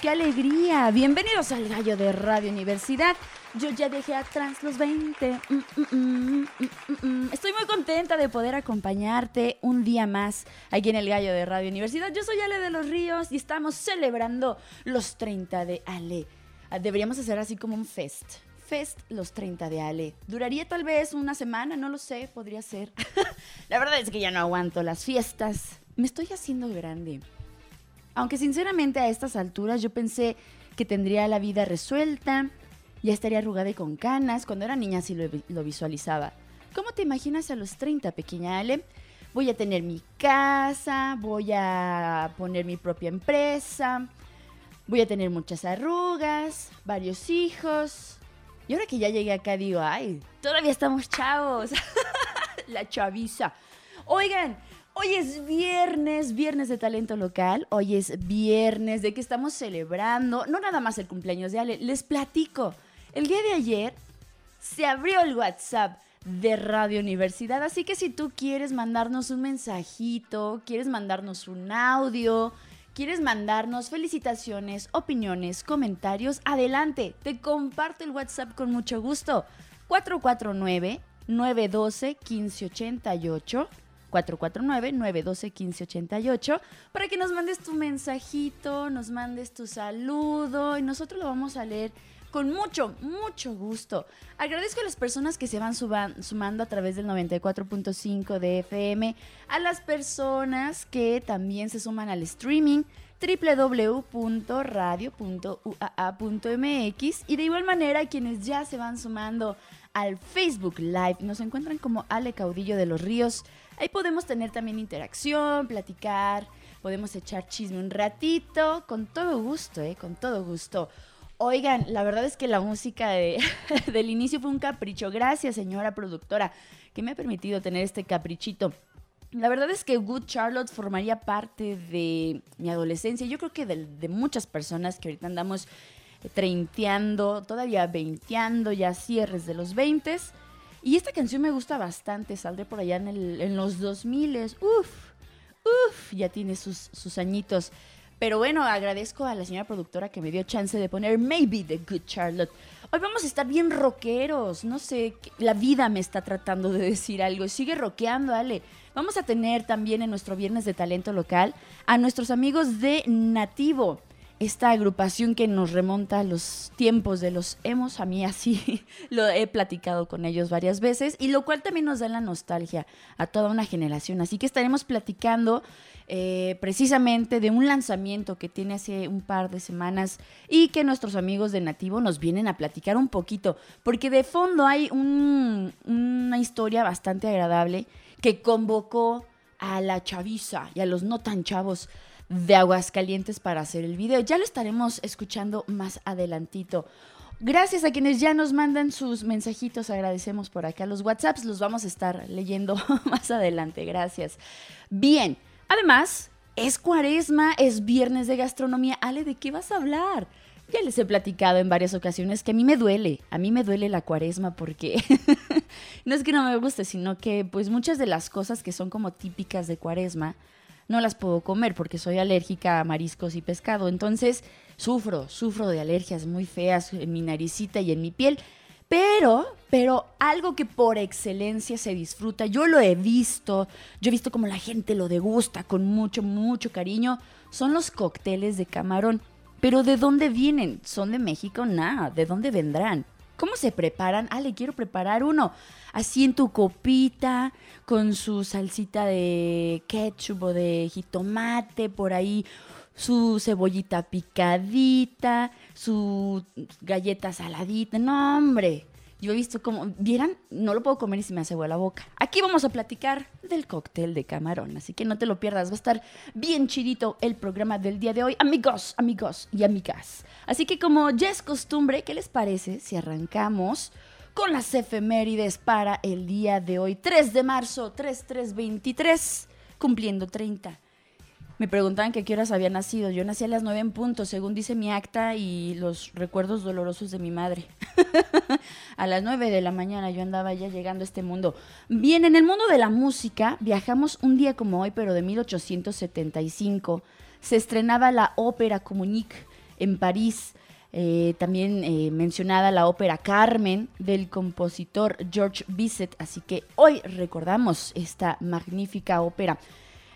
Qué alegría. Bienvenidos al Gallo de Radio Universidad. Yo ya dejé atrás los 20. Mm, mm, mm, Estoy muy contenta de poder acompañarte un día más aquí en el Gallo de Radio Universidad. Yo soy Ale de los Ríos y estamos celebrando los 30 de Ale. Ah, deberíamos hacer así como un fest. Fest los 30 de Ale. Duraría tal vez una semana, no lo sé, podría ser. La verdad es que ya no aguanto las fiestas. Me estoy haciendo grande. Aunque sinceramente a estas alturas yo pensé que tendría la vida resuelta, ya estaría arrugada y con canas. Cuando era niña sí lo, visualizaba. ¿Cómo te imaginas a los 30, pequeña Ale? Voy a tener mi casa, voy a poner mi propia empresa, voy a tener muchas arrugas, varios hijos. Y ahora que ya llegué acá digo, ay, todavía estamos chavos. La chaviza. Oigan, Hoy es viernes, viernes de talento local. Hoy es viernes de que estamos celebrando, no nada más el cumpleaños de Ale, les platico. El día de ayer se abrió el WhatsApp de Radio Universidad. Así que si tú quieres mandarnos un mensajito, quieres mandarnos un audio, quieres mandarnos felicitaciones, opiniones, comentarios, adelante, te comparto el WhatsApp con mucho gusto. 449 912 1588 449-912-1588 para que nos mandes tu mensajito, nos mandes tu saludo y nosotros lo vamos a leer con mucho, mucho gusto. Agradezco a las personas que se van sumando a través del 94.5 de FM, a las personas que también se suman al streaming www.radio.uaa.mx y de igual manera quienes ya se van sumando al Facebook Live nos encuentran como Ale Caudillo de los Ríos Ahí podemos tener también interacción, platicar, podemos echar chisme un ratito, con todo gusto, ¿eh? Con todo gusto. Oigan, la verdad es que la música del inicio fue un capricho. Gracias, señora productora, que me ha permitido tener este caprichito. La verdad es que Good Charlotte formaría parte de mi adolescencia. Yo creo que de, de muchas personas que ahorita andamos treinteando, todavía veinteando, ya cierres de los veintes. Y esta canción me gusta bastante, saldré por allá en, el, en los 2000, uf, uf, ya tiene sus, sus añitos. Pero bueno, agradezco a la señora productora que me dio chance de poner Maybe the Good Charlotte. Hoy vamos a estar bien rockeros, no sé, la vida me está tratando de decir algo. Sigue rockeando, Ale. Vamos a tener también en nuestro Viernes de Talento Local a nuestros amigos de Nativo esta agrupación que nos remonta a los tiempos de los emos, a mí así lo he platicado con ellos varias veces, y lo cual también nos da la nostalgia a toda una generación. Así que estaremos platicando eh, precisamente de un lanzamiento que tiene hace un par de semanas y que nuestros amigos de Nativo nos vienen a platicar un poquito, porque de fondo hay una historia bastante agradable que convocó a la chaviza y a los no tan chavos de Aguascalientes para hacer el video. Ya lo estaremos escuchando más adelantito. Gracias a quienes ya nos mandan sus mensajitos, agradecemos por acá los WhatsApps, los vamos a estar leyendo más adelante, gracias. Bien, además, es cuaresma, es viernes de gastronomía. Ale, ¿de qué vas a hablar? Ya les he platicado en varias ocasiones que a mí me duele, a mí me duele la cuaresma porque no es que no me guste, sino que pues muchas de las cosas que son como típicas de cuaresma, no las puedo comer porque soy alérgica a mariscos y pescado. Entonces sufro, sufro de alergias muy feas en mi naricita y en mi piel. Pero, pero algo que por excelencia se disfruta, yo lo he visto, yo he visto como la gente lo degusta con mucho, mucho cariño, son los cócteles de camarón. Pero ¿de dónde vienen? ¿Son de México? Nada, ¿de dónde vendrán? ¿Cómo se preparan? Ah, le quiero preparar uno. Así en tu copita, con su salsita de ketchup o de jitomate, por ahí su cebollita picadita, su galleta saladita. No, hombre. Yo he visto como, vieran, no lo puedo comer y se me hace la boca. Aquí vamos a platicar del cóctel de camarón, así que no te lo pierdas, va a estar bien chidito el programa del día de hoy, amigos, amigos y amigas. Así que como ya es costumbre, ¿qué les parece si arrancamos con las efemérides para el día de hoy, 3 de marzo, 3323, cumpliendo 30? Me preguntaban que qué horas había nacido. Yo nací a las 9 en punto, según dice mi acta y los recuerdos dolorosos de mi madre. a las 9 de la mañana yo andaba ya llegando a este mundo. Bien, en el mundo de la música viajamos un día como hoy, pero de 1875. Se estrenaba la ópera Comunique en París. Eh, también eh, mencionada la ópera Carmen del compositor George Bizet. Así que hoy recordamos esta magnífica ópera.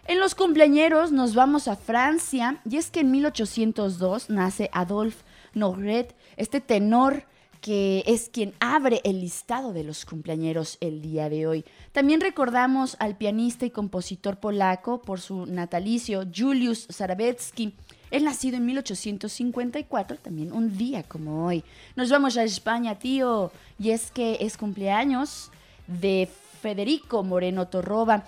En los cumpleañeros nos vamos a Francia y es que en 1802 nace Adolphe Nogret, este tenor que es quien abre el listado de los cumpleañeros el día de hoy. También recordamos al pianista y compositor polaco por su natalicio, Julius Sarabetsky. Él nacido en 1854, también un día como hoy. Nos vamos a España, tío, y es que es cumpleaños de Federico Moreno Torroba.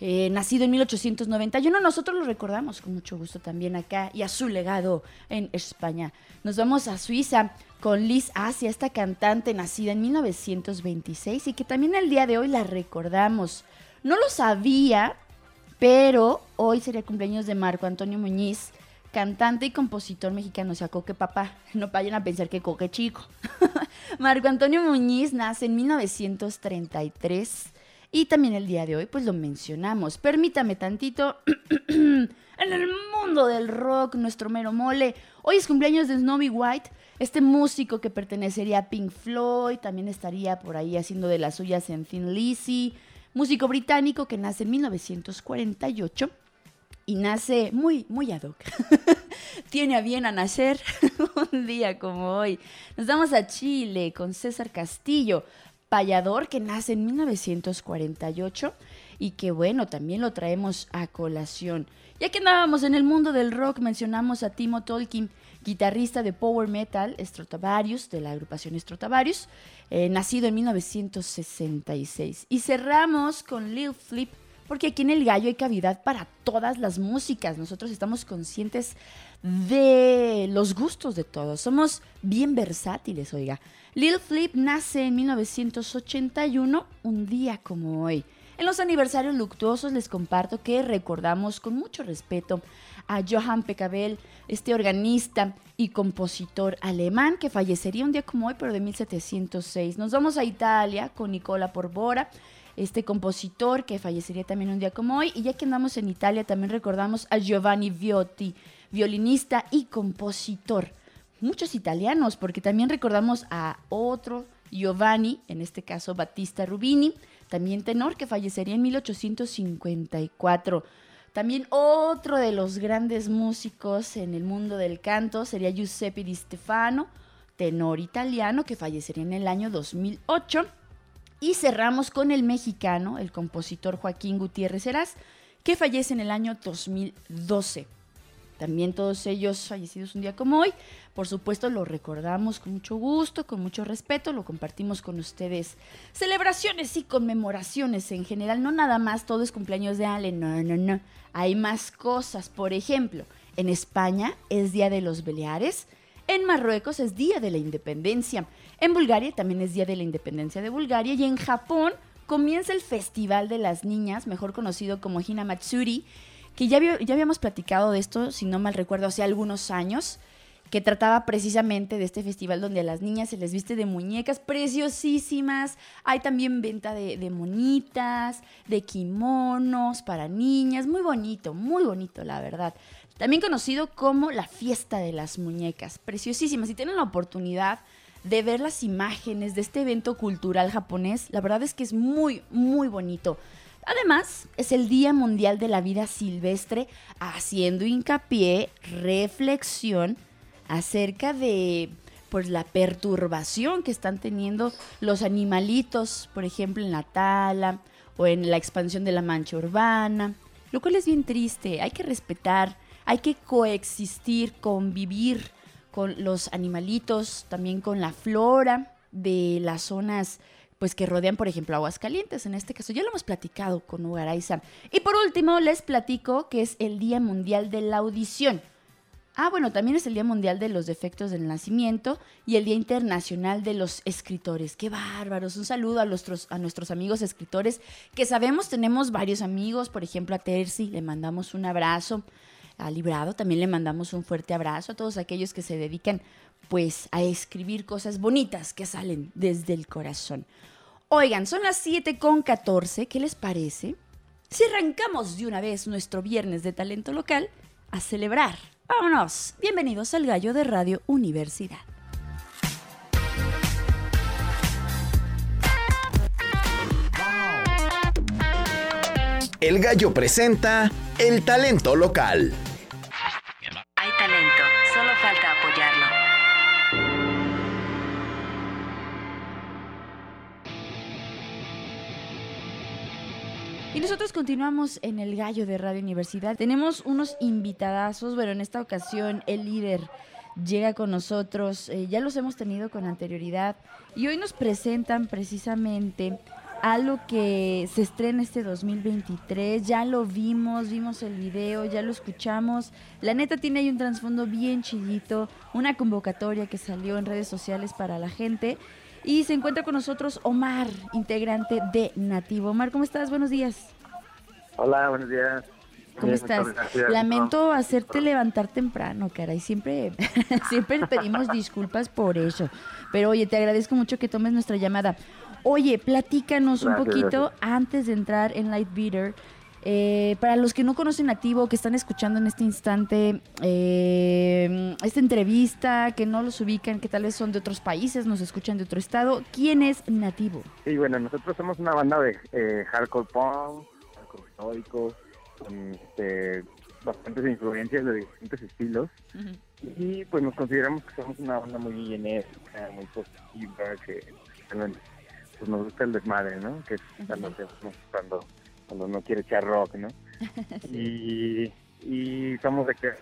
Eh, nacido en 1891. Nosotros lo recordamos con mucho gusto también acá y a su legado en España. Nos vamos a Suiza con Liz Asia, esta cantante nacida en 1926 y que también el día de hoy la recordamos. No lo sabía, pero hoy sería cumpleaños de Marco Antonio Muñiz, cantante y compositor mexicano, o sea, Coque Papá, no vayan a pensar que Coque Chico. Marco Antonio Muñiz nace en 1933 y también el día de hoy pues lo mencionamos. Permítame tantito, en el mundo del rock, nuestro mero mole, hoy es cumpleaños de Snowy White, este músico que pertenecería a Pink Floyd, también estaría por ahí haciendo de las suyas en Thin Lizzy, músico británico que nace en 1948 y nace muy, muy ad hoc. Tiene a bien a nacer un día como hoy. Nos vamos a Chile con César Castillo, payador que nace en 1948 y que bueno, también lo traemos a colación. Ya que andábamos en el mundo del rock, mencionamos a Timo Tolkien, guitarrista de power metal Strotavarius, de la agrupación Strotavarius, eh, nacido en 1966. Y cerramos con Lil Flip, porque aquí en El Gallo hay cavidad para todas las músicas. Nosotros estamos conscientes de los gustos de todos. Somos bien versátiles, oiga. Lil Flip nace en 1981, un día como hoy. En los aniversarios luctuosos les comparto que recordamos con mucho respeto a Johann Pecabel, este organista y compositor alemán que fallecería un día como hoy, pero de 1706. Nos vamos a Italia con Nicola Porvora este compositor que fallecería también un día como hoy. Y ya que andamos en Italia, también recordamos a Giovanni Viotti, violinista y compositor. Muchos italianos, porque también recordamos a otro Giovanni, en este caso Battista Rubini, también tenor, que fallecería en 1854. También otro de los grandes músicos en el mundo del canto sería Giuseppe Di Stefano, tenor italiano, que fallecería en el año 2008. Y cerramos con el mexicano, el compositor Joaquín Gutiérrez Heras, que fallece en el año 2012. También todos ellos fallecidos un día como hoy. Por supuesto, lo recordamos con mucho gusto, con mucho respeto, lo compartimos con ustedes. Celebraciones y conmemoraciones en general, no nada más todo es cumpleaños de Allen, no, no, no. Hay más cosas. Por ejemplo, en España es Día de los Baleares, en Marruecos es Día de la Independencia. En Bulgaria también es Día de la Independencia de Bulgaria. Y en Japón comienza el Festival de las Niñas, mejor conocido como Hinamatsuri, que ya, ya habíamos platicado de esto, si no mal recuerdo, hace algunos años que trataba precisamente de este festival donde a las niñas se les viste de muñecas preciosísimas. Hay también venta de, de, monitas, de kimonos para niñas. Muy bonito, muy bonito, la verdad también conocido como la fiesta de las muñecas, preciosísimas. Si tienen la oportunidad de ver las imágenes de este evento cultural japonés, la verdad es que es muy, muy bonito. Además, es el Día Mundial de la Vida Silvestre, haciendo hincapié, reflexión acerca de pues la perturbación que están teniendo los animalitos, por ejemplo, en la tala o en la expansión de la mancha urbana, lo cual es bien triste, hay que respetar hay que coexistir, convivir con los animalitos, también con la flora de las zonas pues que rodean, por ejemplo, aguas calientes. En este caso, ya lo hemos platicado con Ugaraiza. Y por último, les platico que es el Día Mundial de la Audición. Ah, bueno, también es el Día Mundial de los Defectos del Nacimiento y el Día Internacional de los Escritores. ¡Qué bárbaros! Un saludo a nuestros, a nuestros amigos escritores, que sabemos tenemos varios amigos, por ejemplo, a Terzi, le mandamos un abrazo ha librado. También le mandamos un fuerte abrazo a todos aquellos que se dedican pues a escribir cosas bonitas que salen desde el corazón. Oigan, son las 7 con 14, ¿qué les parece? Si arrancamos de una vez nuestro viernes de talento local a celebrar. Vámonos. Bienvenidos al Gallo de Radio Universidad. El Gallo presenta el talento local. Y nosotros continuamos en el gallo de Radio Universidad. Tenemos unos invitadazos, bueno, en esta ocasión el líder llega con nosotros, eh, ya los hemos tenido con anterioridad. Y hoy nos presentan precisamente algo que se estrena este 2023, ya lo vimos, vimos el video, ya lo escuchamos. La neta tiene ahí un trasfondo bien chillito, una convocatoria que salió en redes sociales para la gente y se encuentra con nosotros Omar, integrante de Nativo. Omar, ¿cómo estás? Buenos días. Hola, buenos días. ¿Cómo estás? Lamento hacerte levantar temprano, caray. Siempre, siempre pedimos disculpas por eso. Pero oye, te agradezco mucho que tomes nuestra llamada. Oye, platícanos un poquito antes de entrar en Light Beater. Eh, para los que no conocen Nativo, que están escuchando en este instante eh, esta entrevista, que no los ubican, que tal vez son de otros países, nos escuchan de otro estado, ¿quién es Nativo? Sí, bueno, nosotros somos una banda de eh, hardcore punk, hardcore histórico, con este, bastantes influencias de distintos estilos. Y pues nos consideramos que somos una banda muy enérgica, muy positiva, que pues, nos gusta el desmadre, ¿no? Que es cuando, cuando, cuando no quiere echar rock, ¿no? y, y somos de que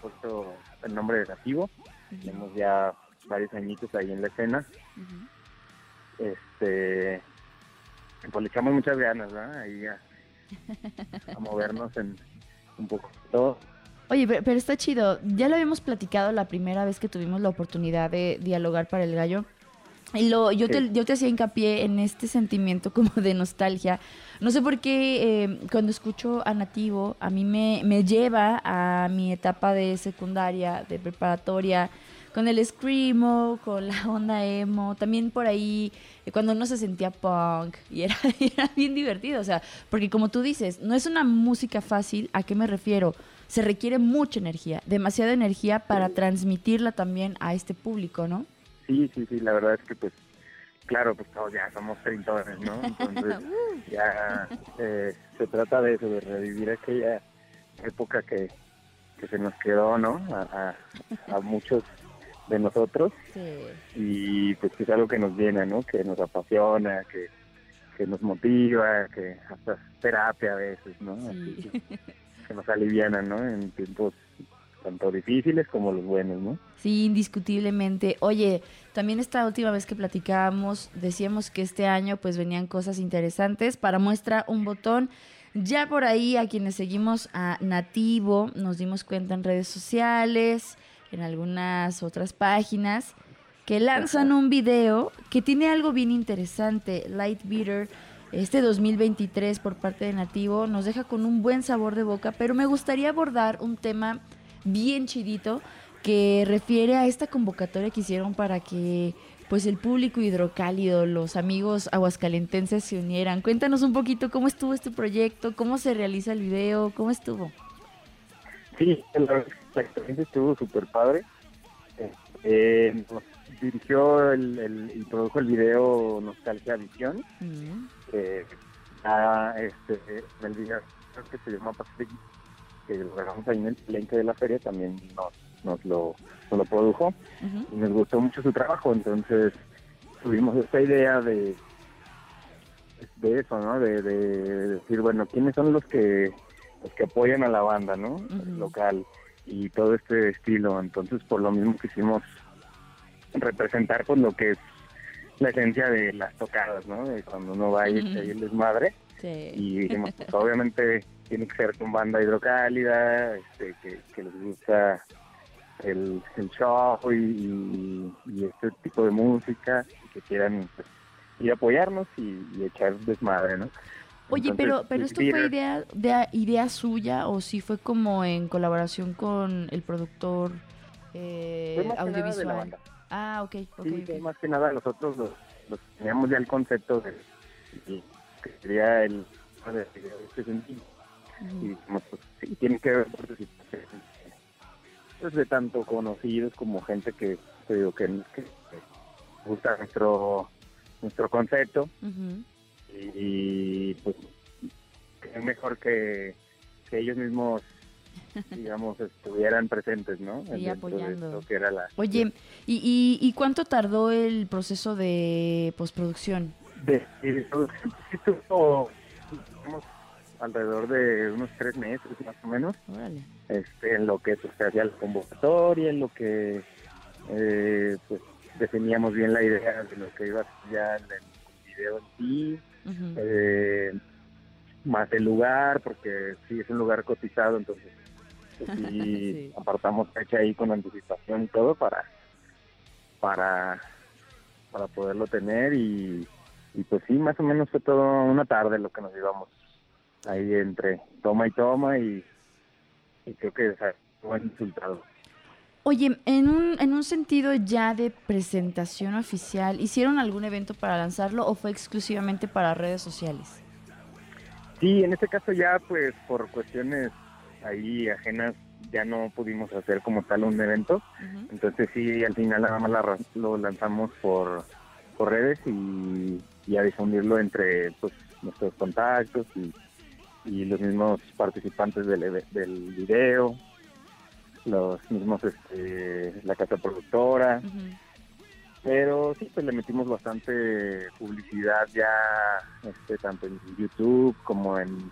puesto el nombre de Nativo. Tenemos ya varios añitos ahí en la escena. Este, pues le echamos muchas ganas, ¿verdad? Ahí ya a movernos en un poco todo. Oye, pero, está chido. Ya lo habíamos platicado la primera vez que tuvimos la oportunidad de dialogar para el gallo. Y lo, yo, te, yo te hacía hincapié en este sentimiento como de nostalgia. No sé por qué eh, cuando escucho a Nativo, a mí me, me lleva a mi etapa de secundaria, de preparatoria, con el screamo, con la onda emo, también por ahí eh, cuando uno se sentía punk y era, era bien divertido, o sea, porque como tú dices, no es una música fácil, ¿a qué me refiero? Se requiere mucha energía, demasiada energía para transmitirla también a este público, ¿no? Sí, sí, sí, la verdad es que pues claro, pues todos ya somos treintones, ¿no? Entonces ya eh, se trata de eso, de revivir aquella época que, que se nos quedó, ¿no? A, a muchos de nosotros y pues que es algo que nos llena, ¿no? Que nos apasiona, que, nos motiva, que hasta terapia a veces, ¿no? que, nos aliviana, ¿no? En tiempos tanto difíciles como los buenos, ¿no? Sí, indiscutiblemente. Oye, también esta última vez que platicábamos, decíamos que este año pues venían cosas interesantes. Para muestra un botón. Ya por ahí a quienes seguimos a Nativo nos dimos cuenta en redes sociales, en algunas otras páginas que lanzan un video que tiene algo bien interesante. Light Beater, este 2023 por parte de Nativo, nos deja con un buen sabor de boca, pero me gustaría abordar un tema bien chidito que refiere a esta convocatoria que hicieron para que pues el público hidrocálido, los amigos aguascalentenses se unieran. Cuéntanos un poquito cómo estuvo este proyecto, cómo se realiza el video, cómo estuvo. Sí, la, experiencia estuvo súper padre. Eh, nos dirigió el, y produjo el video Nostalgia Visión, mm. que este, el video que se llama Pacific, que lo grabamos ahí en el lente de la feria, también nos, nos, lo, lo produjo y nos gustó mucho su trabajo, entonces tuvimos esta idea de de eso, ¿no? De, de decir, bueno, ¿quiénes son los que que apoyan a la banda, ¿no? Local y todo este estilo. Entonces, por lo mismo quisimos representar con pues, lo que es la esencia de las tocadas, ¿no? De cuando uno va y uh el desmadre. Y dijimos, pues obviamente tiene que ser con banda hidrocálida, este, que, les gusta el, el show y, este tipo de música, y que quieran pues, ir a apoyarnos y, y echar desmadre, ¿no? Oye, pero pero esto fue idea de idea suya o si fue como en colaboración con el productor eh, audiovisual. Ah, ok, ok. Sí, más que nada nosotros los, teníamos ya el concepto de, que sería el de, este sentido. Y pues sí, tiene que ver pues, de tanto conocidos como gente que te digo que, que gusta nuestro nuestro concepto y pues es mejor que, ellos mismos digamos estuvieran presentes no y apoyando que era la oye ¿y, y, cuánto tardó el proceso de postproducción de, estuvo alrededor de unos tres meses más o menos. Este en lo que pues, se hacía la convocatoria en lo que eh, pues definíamos bien la idea de lo que iba a ya el video en sí eh, más el lugar, porque sí es un lugar cotizado, entonces pues sí, apartamos fecha ahí con anticipación y todo para para para poderlo tener y, y pues sí, más o menos fue todo una tarde lo que nos llevamos ahí entre toma y toma y, y creo que es buen resultado. Oye, en un, en un sentido ya de presentación oficial, ¿hicieron algún evento para lanzarlo o fue exclusivamente para redes sociales? Sí, en este caso ya pues por cuestiones ahí ajenas ya no pudimos hacer como tal un evento. Entonces sí, al final nada más lo lanzamos por, por redes y, y, a difundirlo entre pues nuestros contactos y, y los mismos participantes del, del video los mismos, este, la casa productora. Pero sí, pues le metimos bastante publicidad ya, este, tanto en YouTube como en,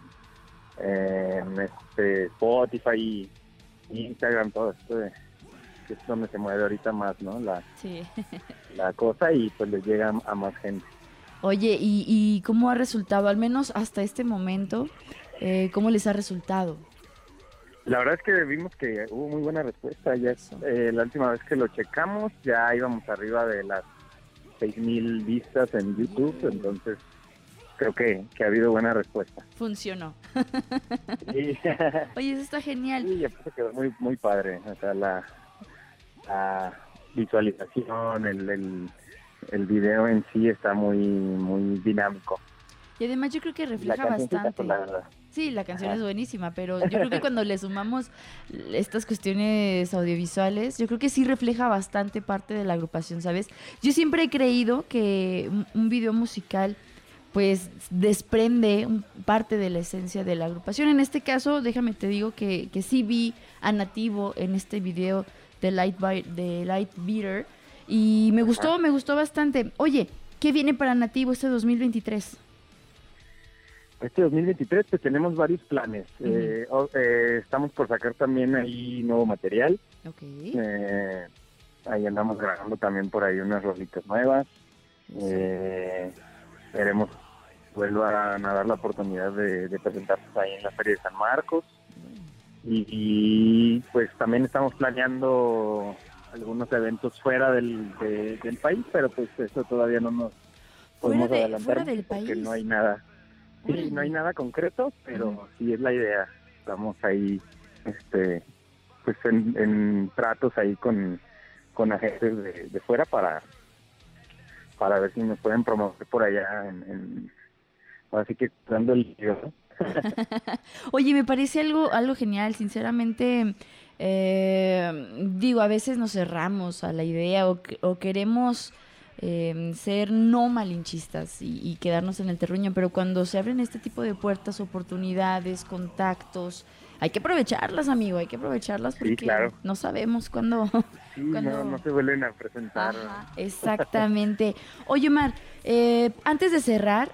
este, Spotify y Instagram, todo esto que es donde se mueve ahorita más, ¿no? La, la cosa y pues le llega a más gente. Oye, ¿y, y cómo ha resultado, al menos hasta este momento, eh, cómo les ha resultado? La verdad es que vimos que hubo muy buena respuesta. Ya eh, la última vez que lo checamos ya íbamos arriba de las 6.000 vistas en YouTube, entonces creo que, ha habido buena respuesta. Funcionó. Oye, eso está genial. Sí, quedó muy, muy padre. O sea, la, visualización, el, el, el video en sí está muy, muy dinámico. Y además yo creo que refleja bastante. Sí, la canción es buenísima, pero yo creo que cuando le sumamos estas cuestiones audiovisuales, yo creo que sí refleja bastante parte de la agrupación, ¿sabes? Yo siempre he creído que un video musical pues desprende parte de la esencia de la agrupación. En este caso, déjame te digo que, que sí vi a Nativo en este video de Light, de Light Beater y me gustó, me gustó bastante. Oye, ¿qué viene para Nativo este 2023? Este 2023 pues tenemos varios planes. Eh, eh, estamos por sacar también ahí nuevo material. Eh, ahí andamos grabando también por ahí unas rolitas nuevas. Esperemos vuelvan a dar la oportunidad de, de presentarnos ahí en la Feria de San Marcos. Y, pues también estamos planeando algunos eventos fuera del, del país, pero pues eso todavía no nos podemos adelantar porque no hay nada Sí, no hay nada concreto, pero sí es la idea. Estamos ahí, este, pues en, tratos ahí con, con agentes de, fuera para para ver si nos pueden promover por allá en, así que dando el Oye, me parece algo algo genial, sinceramente. Eh, digo, a veces nos cerramos a la idea o, o queremos Em, ser no malinchistas y, quedarnos en el terruño, pero cuando se abren este tipo de puertas, oportunidades, contactos, hay que aprovecharlas, amigo, hay que aprovecharlas porque no sabemos cuándo... No, se vuelven a presentar. exactamente. Oye, Omar, eh, antes de cerrar,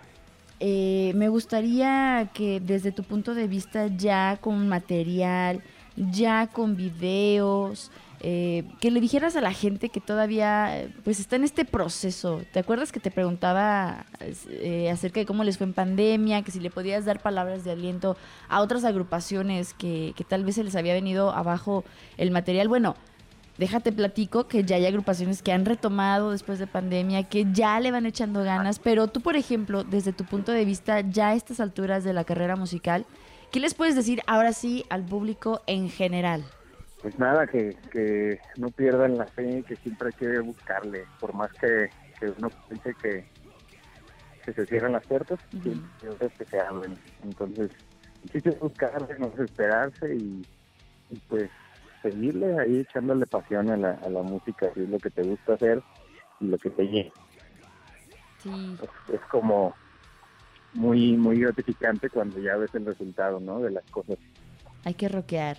eh, me gustaría que desde tu punto de vista ya con material, ya con videos, eh, que le dijeras a la gente que todavía pues está en este proceso. ¿Te acuerdas que te preguntaba eh, acerca de cómo les fue en pandemia, que si le podías dar palabras de aliento a otras agrupaciones que, que tal vez se les había venido abajo el material? Bueno, déjate platico que ya hay agrupaciones que han retomado después de pandemia, que ya le van echando ganas, pero tú, por ejemplo, desde tu punto de vista, ya a estas alturas de la carrera musical, ¿qué les puedes decir ahora sí al público en general? Pues nada, que, que no pierdan la fe, que siempre hay que buscarle, por más que, uno piense que, que se cierran las puertas, uh que se abren. Entonces, sí que buscarle, no desesperarse y, pues seguirle ahí echándole pasión a la, a la música, si es lo que te gusta hacer y lo que te llena. Es, como muy muy gratificante cuando ya ves el resultado, ¿no? De las cosas hay que rockear.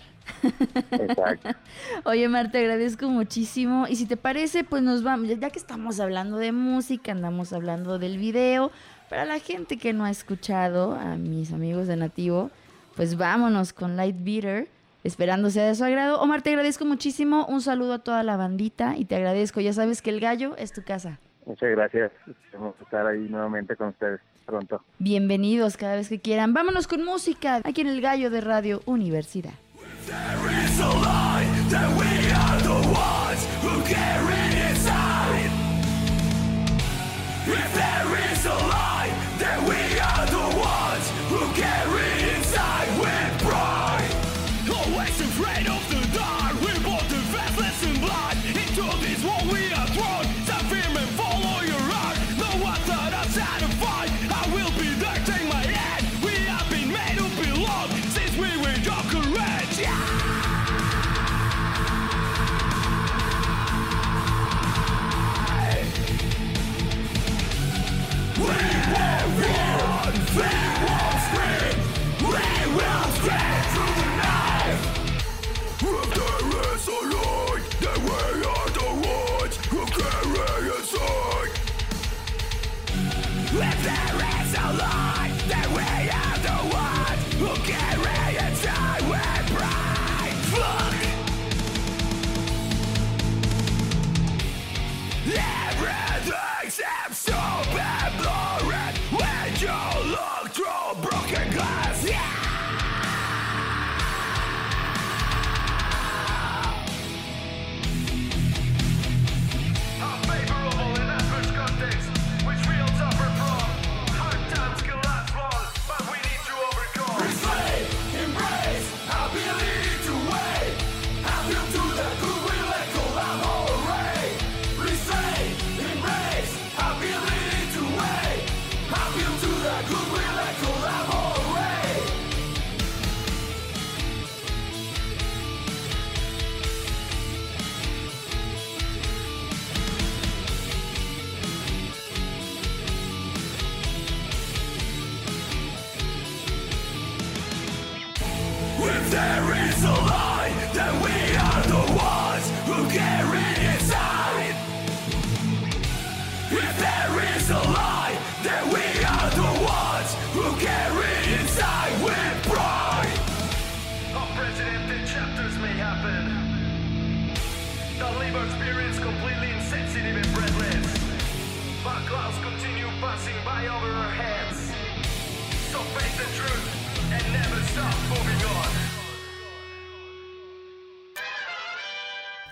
Exacto. Oye, Mar, te agradezco muchísimo. Y si te parece, pues nos vamos, ya que estamos hablando de música, andamos hablando del video. Para la gente que no ha escuchado, a mis amigos de Nativo, pues vámonos con Light Beater, esperando sea de su agrado. Omar, te agradezco muchísimo. Un saludo a toda la bandita y te agradezco. Ya sabes que el gallo es tu casa. Muchas gracias. Vamos a estar ahí nuevamente con ustedes pronto. Bienvenidos cada vez que quieran. Vámonos con música aquí en el Gallo de Radio Universidad. If there is a lie,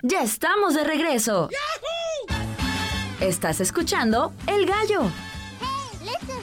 Ya estamos de regreso. Estás escuchando El Gallo. sick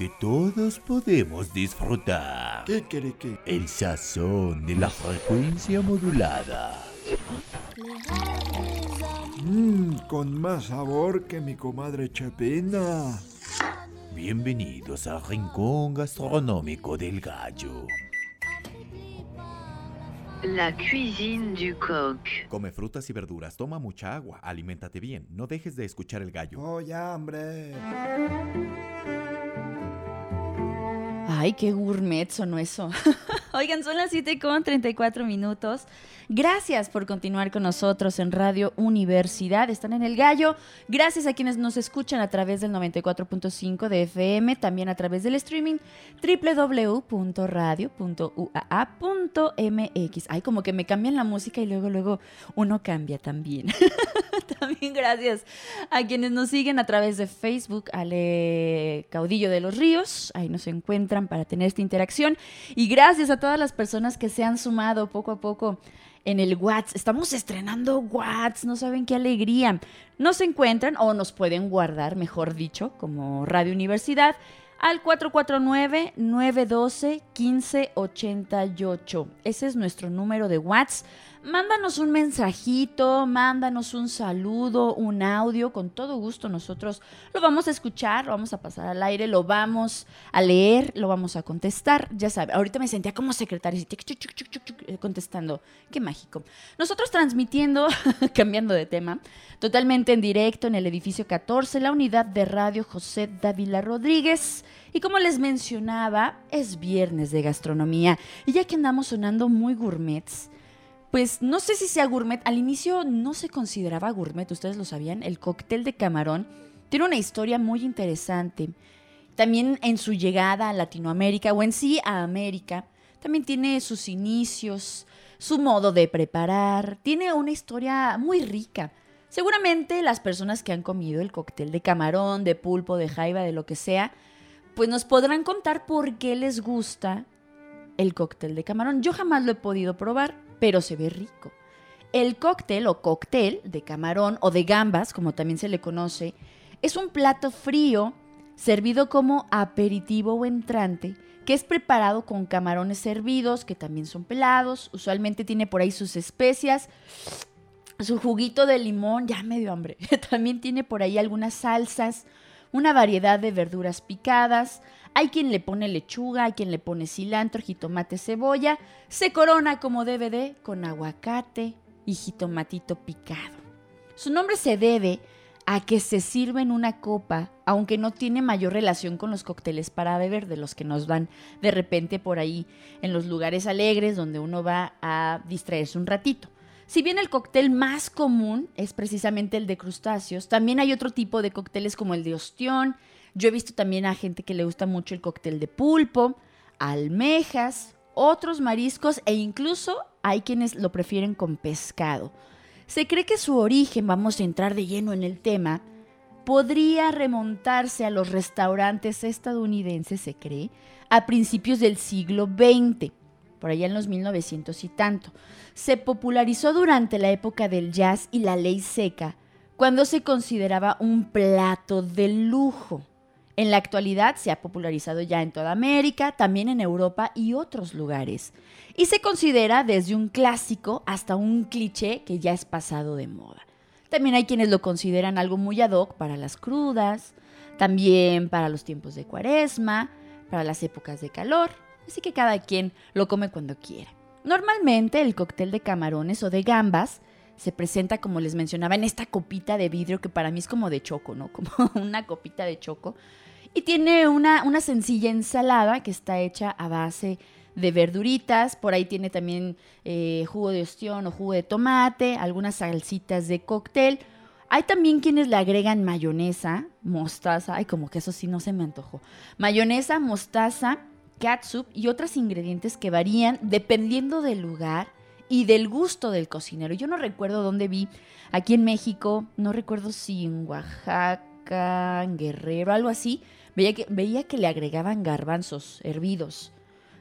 que todos podemos disfrutar. ¿Qué quiere que? El sazón de la frecuencia modulada. Mmm, con más sabor que mi comadre Chepina. Bienvenidos al rincón gastronómico del gallo. La cuisine du coq. Come frutas y verduras, toma mucha agua, aliméntate bien, no dejes de escuchar el gallo. Oh, ya, hombre. Ay, qué gourmet sonó eso. Oigan, son las 7 con 34 minutos. Gracias por continuar con nosotros en Radio Universidad. Están en el gallo. Gracias a quienes nos escuchan a través del 94.5 de FM, también a través del streaming www.radio.uaa.mx. Ay, como que me cambian la música y luego, luego uno cambia también. también gracias a quienes nos siguen a través de Facebook, Ale Caudillo de los Ríos. Ahí nos encuentran para tener esta interacción. Y gracias a todas las personas que se han sumado poco a poco en el WhatsApp. Estamos estrenando WhatsApp, no saben qué alegría. Nos encuentran o nos pueden guardar, mejor dicho, como Radio Universidad al 449-912-1588. Ese es nuestro número de WhatsApp. Mándanos un mensajito, mándanos un saludo, un audio, con todo gusto nosotros lo vamos a escuchar, lo vamos a pasar al aire, lo vamos a leer, lo vamos a contestar. Ya saben, ahorita me sentía como secretaria, contestando. Qué mágico. Nosotros transmitiendo, cambiando de tema, totalmente en directo en el edificio 14, la unidad de radio José Dávila Rodríguez. Y como les mencionaba, es viernes de gastronomía. Y ya que andamos sonando muy gourmets, pues no sé si sea gourmet. Al inicio no se consideraba gourmet, ustedes lo sabían. El cóctel de camarón tiene una historia muy interesante. También en su llegada a Latinoamérica o en sí a América, también tiene sus inicios, su modo de preparar. Tiene una historia muy rica. Seguramente las personas que han comido el cóctel de camarón, de pulpo, de jaiba, de lo que sea, pues nos podrán contar por qué les gusta el cóctel de camarón. Yo jamás lo he podido probar, pero se ve rico. El cóctel o cóctel de camarón o de gambas, como también se le conoce, es un plato frío servido como aperitivo o entrante que es preparado con camarones hervidos que también son pelados, usualmente tiene por ahí sus especias, su juguito de limón, ya medio hambre, también tiene por ahí algunas salsas, una variedad de verduras picadas, hay quien le pone lechuga, hay quien le pone cilantro, jitomate, cebolla. Se corona como debe de con aguacate y jitomatito picado. Su nombre se debe a que se sirve en una copa, aunque no tiene mayor relación con los cócteles para beber de los que nos van de repente por ahí en los lugares alegres donde uno va a distraerse un ratito. Si bien el cóctel más común es precisamente el de crustáceos, también hay otro tipo de cócteles como el de ostión, yo he visto también a gente que le gusta mucho el cóctel de pulpo, almejas, otros mariscos e incluso hay quienes lo prefieren con pescado. Se cree que su origen, vamos a entrar de lleno en el tema, podría remontarse a los restaurantes estadounidenses, se cree, a principios del siglo XX, por allá en los 1900 y tanto. Se popularizó durante la época del jazz y la ley seca, cuando se consideraba un plato de lujo. En la actualidad se ha popularizado ya en toda América, también en Europa y otros lugares. Y se considera desde un clásico hasta un cliché que ya es pasado de moda. También hay quienes lo consideran algo muy ad hoc para las crudas, también para los tiempos de cuaresma, para las épocas de calor, así que cada quien lo come cuando quiera. Normalmente el cóctel de camarones o de gambas se presenta, como les mencionaba, en esta copita de vidrio que para mí es como de choco, ¿no? Como una copita de choco y tiene una, una sencilla ensalada que está hecha a base de verduritas, por ahí tiene también eh, jugo de ostión o jugo de tomate, algunas salsitas de cóctel. Hay también quienes le agregan mayonesa, mostaza, ay, como que eso sí no se me antojó. Mayonesa, mostaza, catsup y otros ingredientes que varían dependiendo del lugar y del gusto del cocinero. Yo no recuerdo dónde vi, aquí en México, no recuerdo si en Oaxaca, en Guerrero, algo así, Veía que, veía que le agregaban garbanzos hervidos.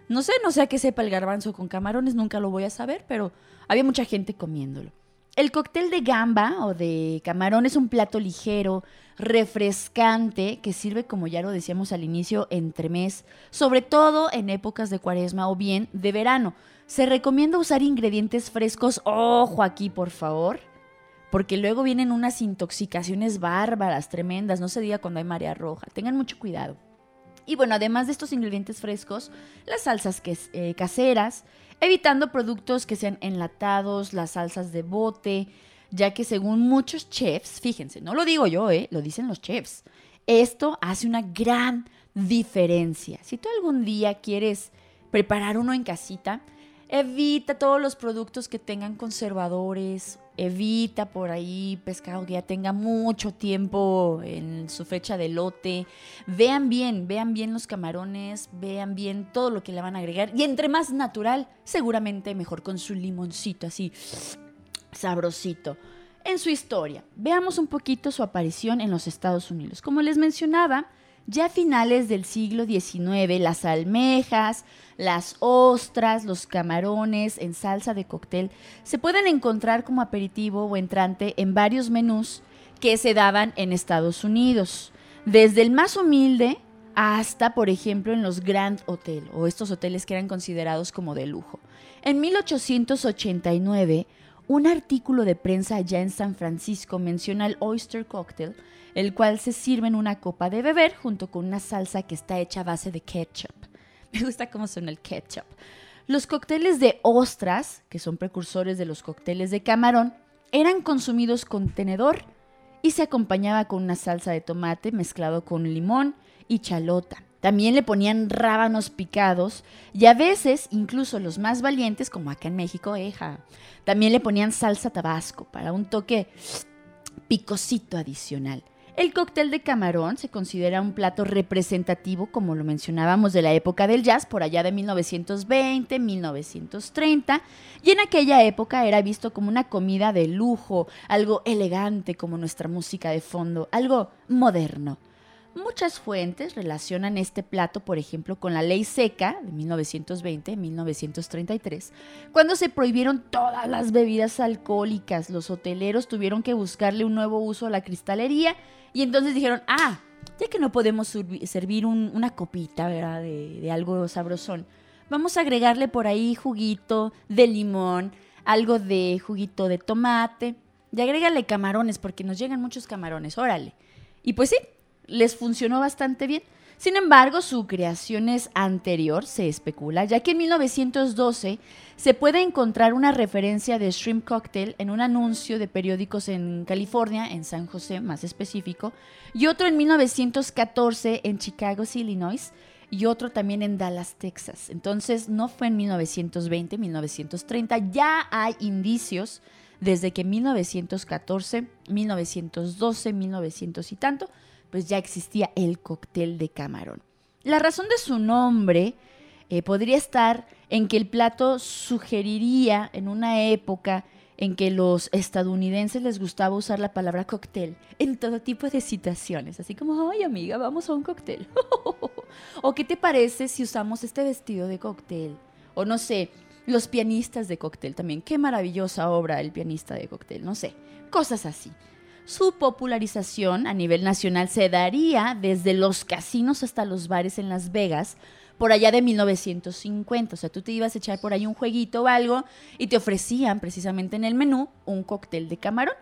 No sé, no sé a qué sepa el garbanzo con camarones, nunca lo voy a saber, pero había mucha gente comiéndolo. El cóctel de gamba o de camarón es un plato ligero, refrescante, que sirve, como ya lo decíamos al inicio, entre mes, sobre todo en épocas de cuaresma o bien de verano. Se recomienda usar ingredientes frescos, ojo aquí por favor, porque luego vienen unas intoxicaciones bárbaras, tremendas, no se diga cuando hay marea roja, tengan mucho cuidado. Y bueno, además de estos ingredientes frescos, las salsas que, eh, caseras, evitando productos que sean enlatados, las salsas de bote, ya que según muchos chefs, fíjense, no lo digo yo, eh, lo dicen los chefs, esto hace una gran diferencia. Si tú algún día quieres preparar uno en casita, evita todos los productos que tengan conservadores, evita por ahí pescado que ya tenga mucho tiempo en su fecha de lote. Vean bien, vean bien los camarones, vean bien todo lo que le van a agregar. Y entre más natural, seguramente mejor con su limoncito así sabrosito. En su historia, veamos un poquito su aparición en los Estados Unidos. Como les mencionaba, ya a finales del siglo XIX, las almejas, las ostras, los camarones en salsa de cóctel se pueden encontrar como aperitivo o entrante en varios menús que se daban en Estados Unidos. Desde el más humilde hasta, por ejemplo, en los Grand Hotel o estos hoteles que eran considerados como de lujo. En 1889, un artículo de prensa allá en San Francisco menciona el oyster cocktail, el cual se sirve en una copa de beber junto con una salsa que está hecha a base de ketchup. Me gusta cómo suena el ketchup. Los cócteles de ostras, que son precursores de los cócteles de camarón, eran consumidos con tenedor y se acompañaba con una salsa de tomate mezclado con limón y chalota. También le ponían rábanos picados y a veces, incluso los más valientes, como acá en México, eja, también le ponían salsa tabasco para un toque picosito adicional. El cóctel de camarón se considera un plato representativo, como lo mencionábamos, de la época del jazz, por allá de 1920, 1930, y en aquella época era visto como una comida de lujo, algo elegante como nuestra música de fondo, algo moderno. Muchas fuentes relacionan este plato, por ejemplo, con la ley seca de 1920-1933, cuando se prohibieron todas las bebidas alcohólicas. Los hoteleros tuvieron que buscarle un nuevo uso a la cristalería y entonces dijeron, ah, ya que no podemos servir una copita, ¿verdad? De, de algo sabrosón, vamos a agregarle por ahí juguito de limón, algo de juguito de tomate y agrégale camarones porque nos llegan muchos camarones, órale. Y pues sí, les funcionó bastante bien. Sin embargo, su creación es anterior, se especula, ya que en 1912 se puede encontrar una referencia de shrimp cocktail en un anuncio de periódicos en California, en San José más específico, y otro en 1914 en Chicago, Illinois, y otro también en Dallas, Texas. Entonces, no fue en 1920, 1930, ya hay indicios desde que 1914, 1912, 1900 y tanto, pues ya existía el cóctel de camarón. La razón de su nombre eh, podría estar en que el plato sugeriría en una época en que los estadounidenses les gustaba usar la palabra cóctel en todo tipo de situaciones, así como, ay amiga, vamos a un cóctel. o qué te parece si usamos este vestido de cóctel. O no sé, los pianistas de cóctel también. Qué maravillosa obra el pianista de cóctel, no sé, cosas así. Su popularización a nivel nacional se daría desde los casinos hasta los bares en Las Vegas, por allá de 1950. O sea, tú te ibas a echar por ahí un jueguito o algo y te ofrecían precisamente en el menú un cóctel de camarón.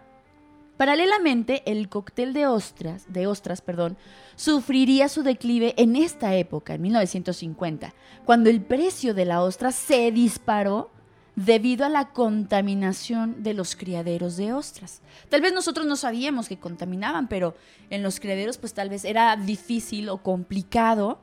Paralelamente, el cóctel de ostras, de ostras, perdón, sufriría su declive en esta época, en 1950, cuando el precio de la ostra se disparó debido a la contaminación de los criaderos de ostras. Tal vez nosotros no sabíamos que contaminaban, pero en los criaderos pues tal vez era difícil o complicado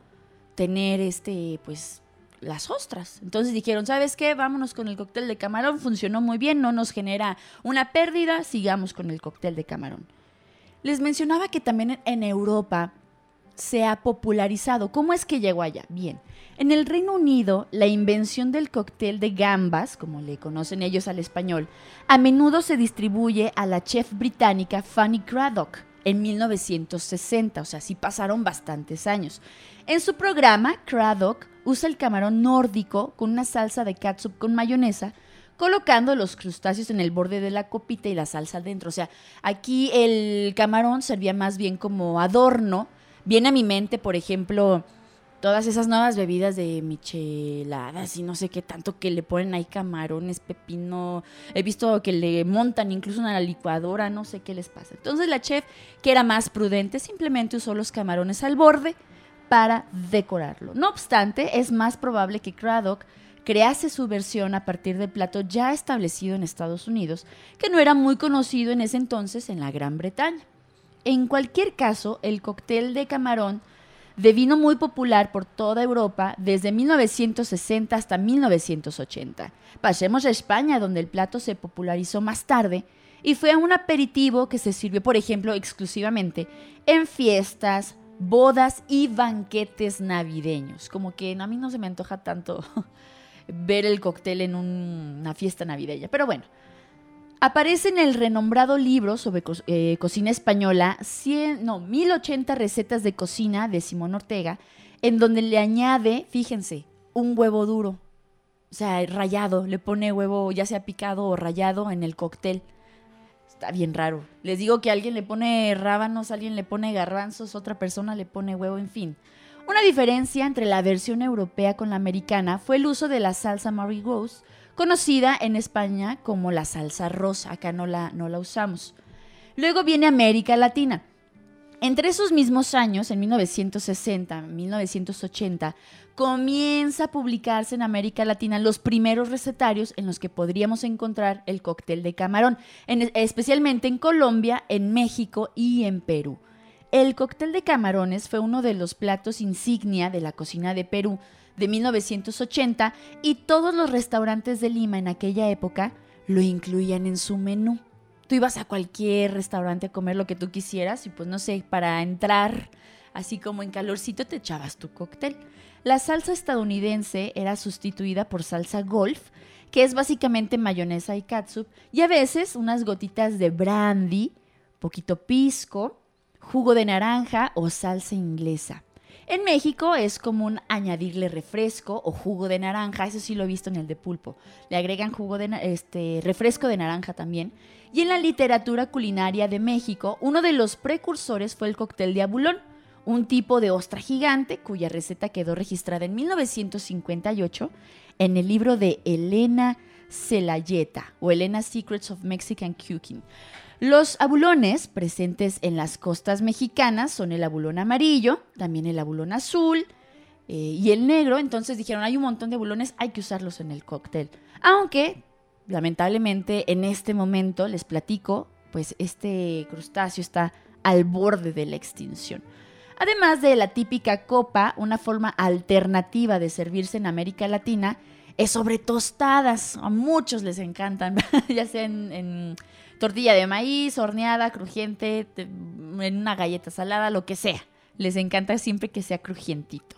tener este pues las ostras. Entonces dijeron, ¿sabes qué? Vámonos con el cóctel de camarón, funcionó muy bien, no nos genera una pérdida, sigamos con el cóctel de camarón. Les mencionaba que también en Europa se ha popularizado. ¿Cómo es que llegó allá? Bien, en el Reino Unido, la invención del cóctel de gambas, como le conocen ellos al español, a menudo se distribuye a la chef británica Fanny Craddock en 1960, o sea, sí pasaron bastantes años. En su programa, Craddock usa el camarón nórdico con una salsa de catsup con mayonesa colocando los crustáceos en el borde de la copita y la salsa adentro. O sea, aquí el camarón servía más bien como adorno. Viene a mi mente, por ejemplo, todas esas nuevas bebidas de micheladas y no sé qué tanto que le ponen ahí camarones, pepino. He visto que le montan incluso una licuadora, no sé qué les pasa. Entonces la chef, que era más prudente, simplemente usó los camarones al borde para decorarlo. No obstante, es más probable que Craddock crease su versión a partir del plato ya establecido en Estados Unidos, que no era muy conocido en ese entonces en la Gran Bretaña. En cualquier caso, el cóctel de camarón de vino muy popular por toda Europa desde 1960 hasta 1980. Pasemos a España, donde el plato se popularizó más tarde y fue un aperitivo que se sirvió, por ejemplo, exclusivamente en fiestas, bodas y banquetes navideños. Como que a mí no se me antoja tanto ver el cóctel en una fiesta navideña, pero bueno. Aparece en el renombrado libro sobre eh, cocina española, 100, no, 1080 recetas de cocina de Simón Ortega, en donde le añade, fíjense, un huevo duro. O sea, rayado, le pone huevo ya sea picado o rayado en el cóctel. Está bien raro. Les digo que alguien le pone rábanos, alguien le pone garbanzos, otra persona le pone huevo, en fin. Una diferencia entre la versión europea con la americana fue el uso de la salsa Mary Rose, conocida en España como la salsa rosa, acá no la, no la usamos. Luego viene América Latina. Entre esos mismos años, en 1960, 1980, comienza a publicarse en América Latina los primeros recetarios en los que podríamos encontrar el cóctel de camarón, especialmente en Colombia, en México y en Perú. El cóctel de camarones fue uno de los platos insignia de la cocina de Perú, de 1980 y todos los restaurantes de Lima en aquella época lo incluían en su menú. Tú ibas a cualquier restaurante a comer lo que tú quisieras y pues no sé, para entrar así como en calorcito te echabas tu cóctel. La salsa estadounidense era sustituida por salsa golf, que es básicamente mayonesa y catsup, y a veces unas gotitas de brandy, poquito pisco, jugo de naranja o salsa inglesa. En México es común añadirle refresco o jugo de naranja, eso sí lo he visto en el de pulpo. Le agregan jugo de este refresco de naranja también. Y en la literatura culinaria de México, uno de los precursores fue el cóctel de abulón, un tipo de ostra gigante cuya receta quedó registrada en 1958 en el libro de Elena Celayeta o Elena Secrets of Mexican Cooking. Los abulones presentes en las costas mexicanas son el abulón amarillo, también el abulón azul eh, y el negro. Entonces dijeron, hay un montón de abulones, hay que usarlos en el cóctel. Aunque, lamentablemente, en este momento, les platico, pues este crustáceo está al borde de la extinción. Además de la típica copa, una forma alternativa de servirse en América Latina es sobre tostadas. A muchos les encantan, ya sea en tortilla de maíz, horneada, crujiente, en una galleta salada, lo que sea. Les encanta siempre que sea crujientito.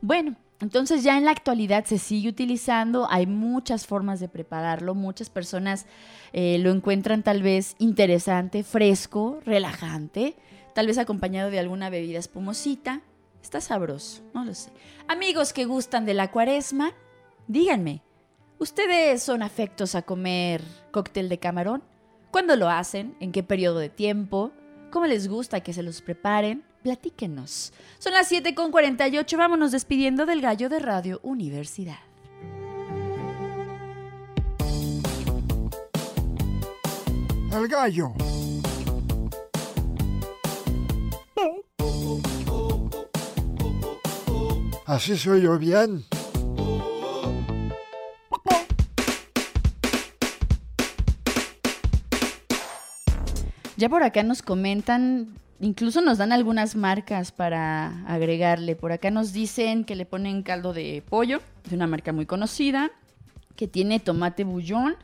Bueno, entonces ya en la actualidad se sigue utilizando, hay muchas formas de prepararlo, muchas personas eh, lo encuentran tal vez interesante, fresco, relajante, tal vez acompañado de alguna bebida espumosita. Está sabroso, no lo sé. Amigos que gustan de la cuaresma, díganme, ¿ustedes son afectos a comer cóctel de camarón? ¿Cuándo lo hacen? ¿En qué periodo de tiempo? ¿Cómo les gusta que se los preparen? Platíquenos. Son las 7.48, vámonos despidiendo del gallo de Radio Universidad. El gallo. Así soy yo bien. Ya por acá nos comentan, incluso nos dan algunas marcas para agregarle. Por acá nos dicen que le ponen caldo de pollo, de una marca muy conocida, que tiene tomate bullón.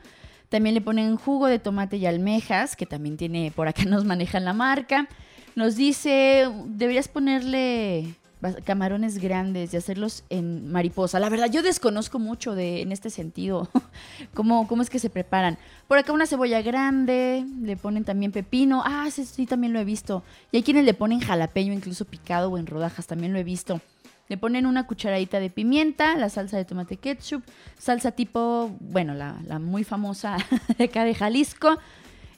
También le ponen jugo de tomate y almejas, que también tiene, por acá nos manejan la marca. Nos dice, deberías ponerle camarones grandes y hacerlos en mariposa. La verdad, yo desconozco mucho de, en este sentido cómo, cómo es que se preparan. Por acá una cebolla grande, le ponen también pepino. Ah, sí, sí, también lo he visto. Y hay quienes le ponen jalapeño incluso picado o en rodajas, también lo he visto. Le ponen una cucharadita de pimienta, la salsa de tomate ketchup, salsa tipo, bueno, la, la muy famosa de acá de Jalisco,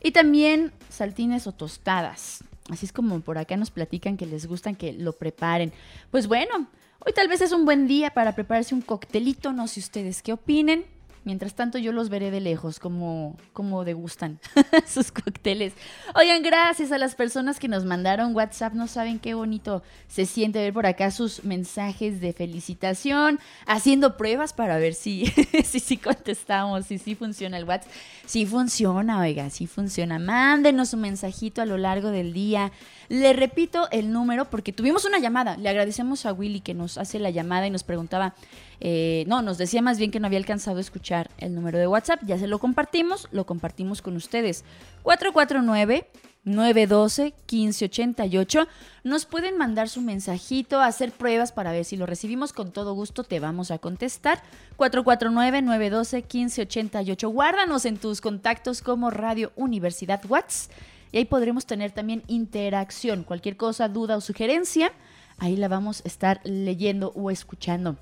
y también saltines o tostadas. Así es como por acá nos platican que les gustan que lo preparen. Pues bueno, hoy tal vez es un buen día para prepararse un coctelito, no sé ustedes qué opinen. Mientras tanto, yo los veré de lejos, como, como degustan sus cócteles. Oigan, gracias a las personas que nos mandaron WhatsApp. No saben qué bonito se siente ver por acá sus mensajes de felicitación, haciendo pruebas para ver si si, si contestamos, si sí funciona el WhatsApp. Sí funciona, oiga, sí funciona. Mándenos un mensajito a lo largo del día. Le repito el número porque tuvimos una llamada. Le agradecemos a Willy que nos hace la llamada y nos preguntaba, eh, no, nos decía más bien que no había alcanzado a escuchar el número de WhatsApp. Ya se lo compartimos, lo compartimos con ustedes. 449. 912-1588. Nos pueden mandar su mensajito, hacer pruebas para ver si lo recibimos. Con todo gusto te vamos a contestar. 449-912-1588. Guárdanos en tus contactos como Radio Universidad Watts y ahí podremos tener también interacción. Cualquier cosa, duda o sugerencia, ahí la vamos a estar leyendo o escuchando.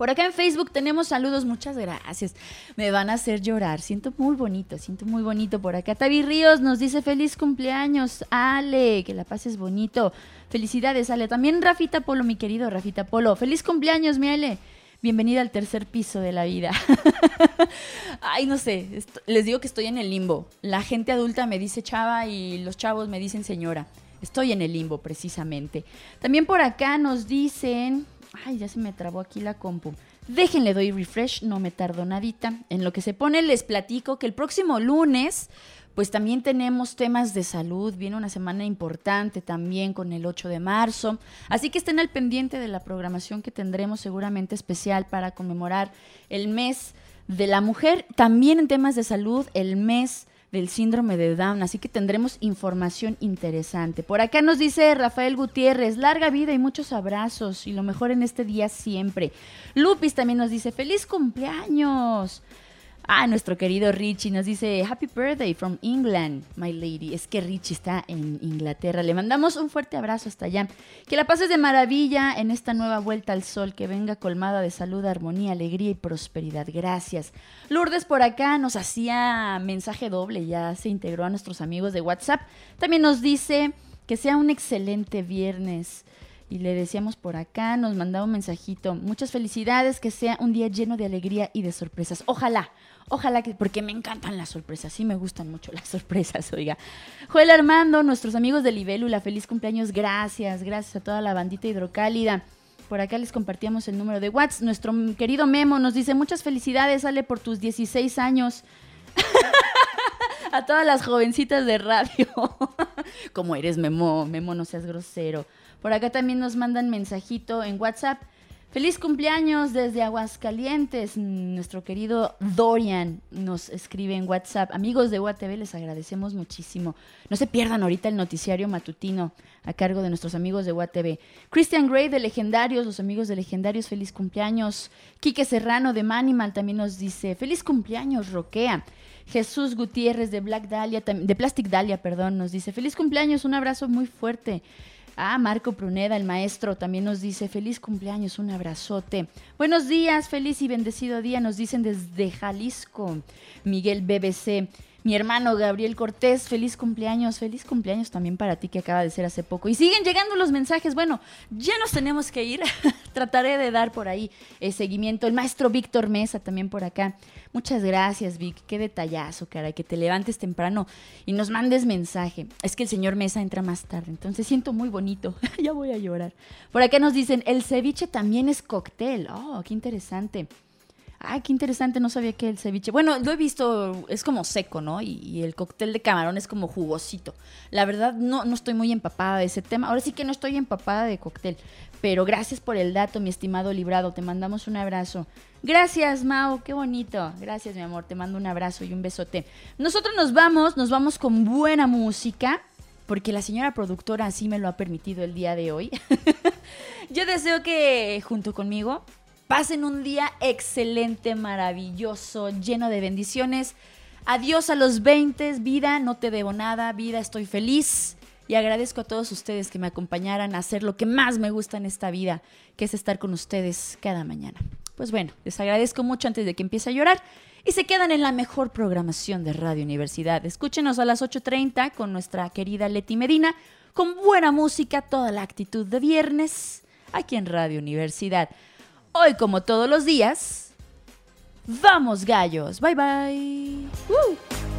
Por acá en Facebook tenemos saludos, muchas gracias. Me van a hacer llorar, siento muy bonito, siento muy bonito por acá. Tavi Ríos nos dice feliz cumpleaños, Ale, que la pases bonito. Felicidades, Ale. También Rafita Polo, mi querido Rafita Polo. Feliz cumpleaños, mi Ale. Bienvenida al tercer piso de la vida. Ay, no sé, les digo que estoy en el limbo. La gente adulta me dice chava y los chavos me dicen señora. Estoy en el limbo, precisamente. También por acá nos dicen... Ay, ya se me trabó aquí la compu. Déjenle doy refresh, no me tardo nadita. En lo que se pone les platico que el próximo lunes pues también tenemos temas de salud, viene una semana importante también con el 8 de marzo, así que estén al pendiente de la programación que tendremos seguramente especial para conmemorar el mes de la mujer, también en temas de salud, el mes del síndrome de Down, así que tendremos información interesante. Por acá nos dice Rafael Gutiérrez, larga vida y muchos abrazos y lo mejor en este día siempre. Lupis también nos dice, feliz cumpleaños. Ah, nuestro querido Richie nos dice Happy Birthday from England, my lady. Es que Richie está en Inglaterra. Le mandamos un fuerte abrazo hasta allá. Que la pases de maravilla en esta nueva vuelta al sol. Que venga colmada de salud, armonía, alegría y prosperidad. Gracias. Lourdes por acá nos hacía mensaje doble. Ya se integró a nuestros amigos de WhatsApp. También nos dice que sea un excelente viernes y le decíamos por acá, nos mandaba un mensajito. Muchas felicidades, que sea un día lleno de alegría y de sorpresas. Ojalá, ojalá que, porque me encantan las sorpresas, sí me gustan mucho las sorpresas, oiga. Joel Armando, nuestros amigos de Libélula, feliz cumpleaños, gracias, gracias a toda la bandita hidrocálida. Por acá les compartíamos el número de WhatsApp. Nuestro querido Memo nos dice, muchas felicidades, sale por tus 16 años. a todas las jovencitas de radio. Como eres, Memo, Memo, no seas grosero. Por acá también nos mandan mensajito en WhatsApp. Feliz cumpleaños desde Aguascalientes. Nuestro querido Dorian nos escribe en WhatsApp. Amigos de UATV, les agradecemos muchísimo. No se pierdan ahorita el noticiario matutino a cargo de nuestros amigos de UATV. Christian Gray de Legendarios, los amigos de Legendarios, feliz cumpleaños. Quique Serrano de Manimal también nos dice, feliz cumpleaños, Roquea. Jesús Gutiérrez de Black Dahlia, de Plastic Dahlia, perdón, nos dice, feliz cumpleaños, un abrazo muy fuerte. Ah, Marco Pruneda, el maestro, también nos dice feliz cumpleaños, un abrazote. Buenos días, feliz y bendecido día, nos dicen desde Jalisco. Miguel BBC. Mi hermano Gabriel Cortés, feliz cumpleaños, feliz cumpleaños también para ti que acaba de ser hace poco. Y siguen llegando los mensajes, bueno, ya nos tenemos que ir, trataré de dar por ahí el seguimiento. El maestro Víctor Mesa también por acá. Muchas gracias, Vic, qué detallazo, cara, que te levantes temprano y nos mandes mensaje. Es que el señor Mesa entra más tarde, entonces siento muy bonito, ya voy a llorar. Por acá nos dicen, el ceviche también es cóctel, oh, qué interesante. Ay, qué interesante, no sabía que el ceviche. Bueno, lo he visto, es como seco, ¿no? Y, el cóctel de camarón es como jugosito. La verdad, no, no estoy muy empapada de ese tema. Ahora sí que no estoy empapada de cóctel. Pero gracias por el dato, mi estimado librado. Te mandamos un abrazo. Gracias, Mau, qué bonito. Gracias, mi amor. Te mando un abrazo y un besote. Nosotros nos vamos, nos vamos con buena música. Porque la señora productora así me lo ha permitido el día de hoy. Yo deseo que junto conmigo Pasen un día excelente, maravilloso, lleno de bendiciones. Adiós a los 20, vida, no te debo nada, vida, estoy feliz. y agradezco a todos ustedes que me acompañaran a hacer lo que más me gusta en esta vida, que es estar con ustedes cada mañana. Pues bueno, les agradezco mucho antes de que empiece a llorar y se quedan en la mejor programación de Radio Universidad. Escúchenos a las 8.30 con nuestra querida Leti Medina, con buena música, toda la actitud de viernes, aquí en Radio Universidad. Hoy, como todos los días, vamos gallos. Bye bye.